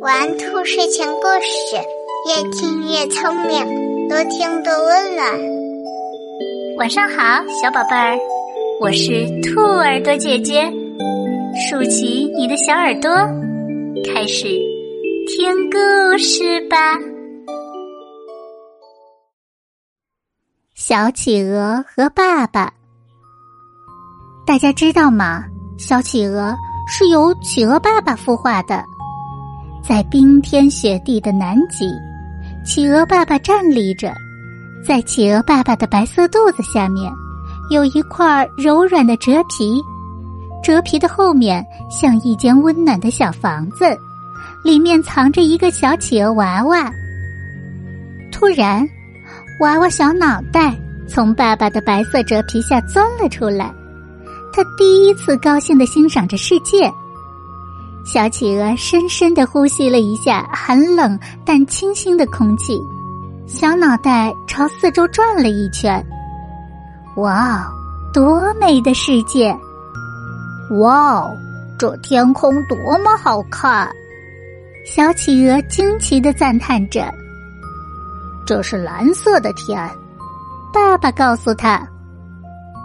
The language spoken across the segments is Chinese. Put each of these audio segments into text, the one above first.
玩兔睡前故事，越听越聪明，多听多温暖。晚上好，小宝贝儿，我是兔耳朵姐姐，竖起你的小耳朵，开始听故事吧。小企鹅和爸爸，大家知道吗？小企鹅是由企鹅爸爸孵化的。在冰天雪地的南极，企鹅爸爸站立着，在企鹅爸爸的白色肚子下面，有一块柔软的蛰皮，蛰皮的后面像一间温暖的小房子，里面藏着一个小企鹅娃娃。突然，娃娃小脑袋从爸爸的白色蛰皮下钻了出来，他第一次高兴的欣赏着世界。小企鹅深深的呼吸了一下很冷但清新的空气，小脑袋朝四周转了一圈。哇哦，多美的世界！哇哦，这天空多么好看！小企鹅惊奇的赞叹着。这是蓝色的天，爸爸告诉他。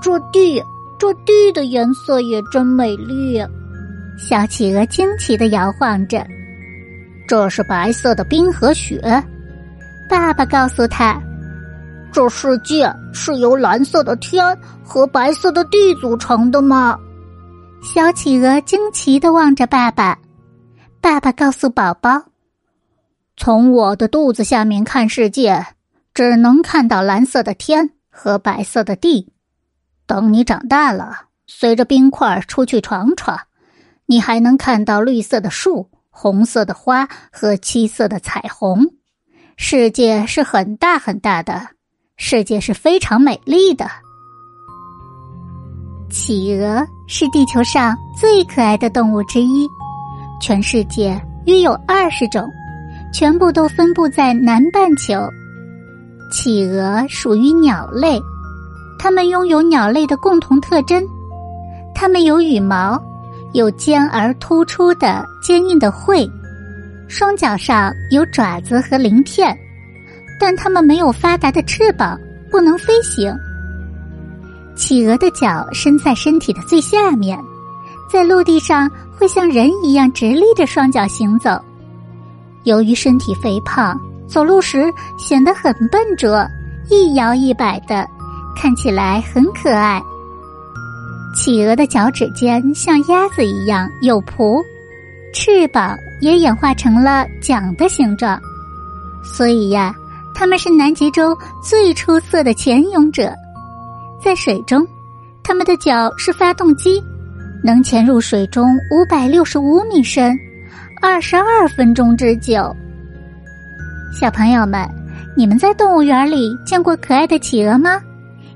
这地，这地的颜色也真美丽。小企鹅惊奇的摇晃着，这是白色的冰和雪。爸爸告诉他，这世界是由蓝色的天和白色的地组成的吗？小企鹅惊奇的望着爸爸。爸爸告诉宝宝，从我的肚子下面看世界，只能看到蓝色的天和白色的地。等你长大了，随着冰块出去闯闯。你还能看到绿色的树、红色的花和七色的彩虹。世界是很大很大的，世界是非常美丽的。企鹅是地球上最可爱的动物之一，全世界约有二十种，全部都分布在南半球。企鹅属于鸟类，它们拥有鸟类的共同特征，它们有羽毛。有尖而突出的坚硬的喙，双脚上有爪子和鳞片，但它们没有发达的翅膀，不能飞行。企鹅的脚伸在身体的最下面，在陆地上会像人一样直立着双脚行走。由于身体肥胖，走路时显得很笨拙，一摇一摆的，看起来很可爱。企鹅的脚趾尖像鸭子一样有蹼，翅膀也演化成了桨的形状，所以呀，它们是南极洲最出色的潜泳者。在水中，它们的脚是发动机，能潜入水中五百六十五米深，二十二分钟之久。小朋友们，你们在动物园里见过可爱的企鹅吗？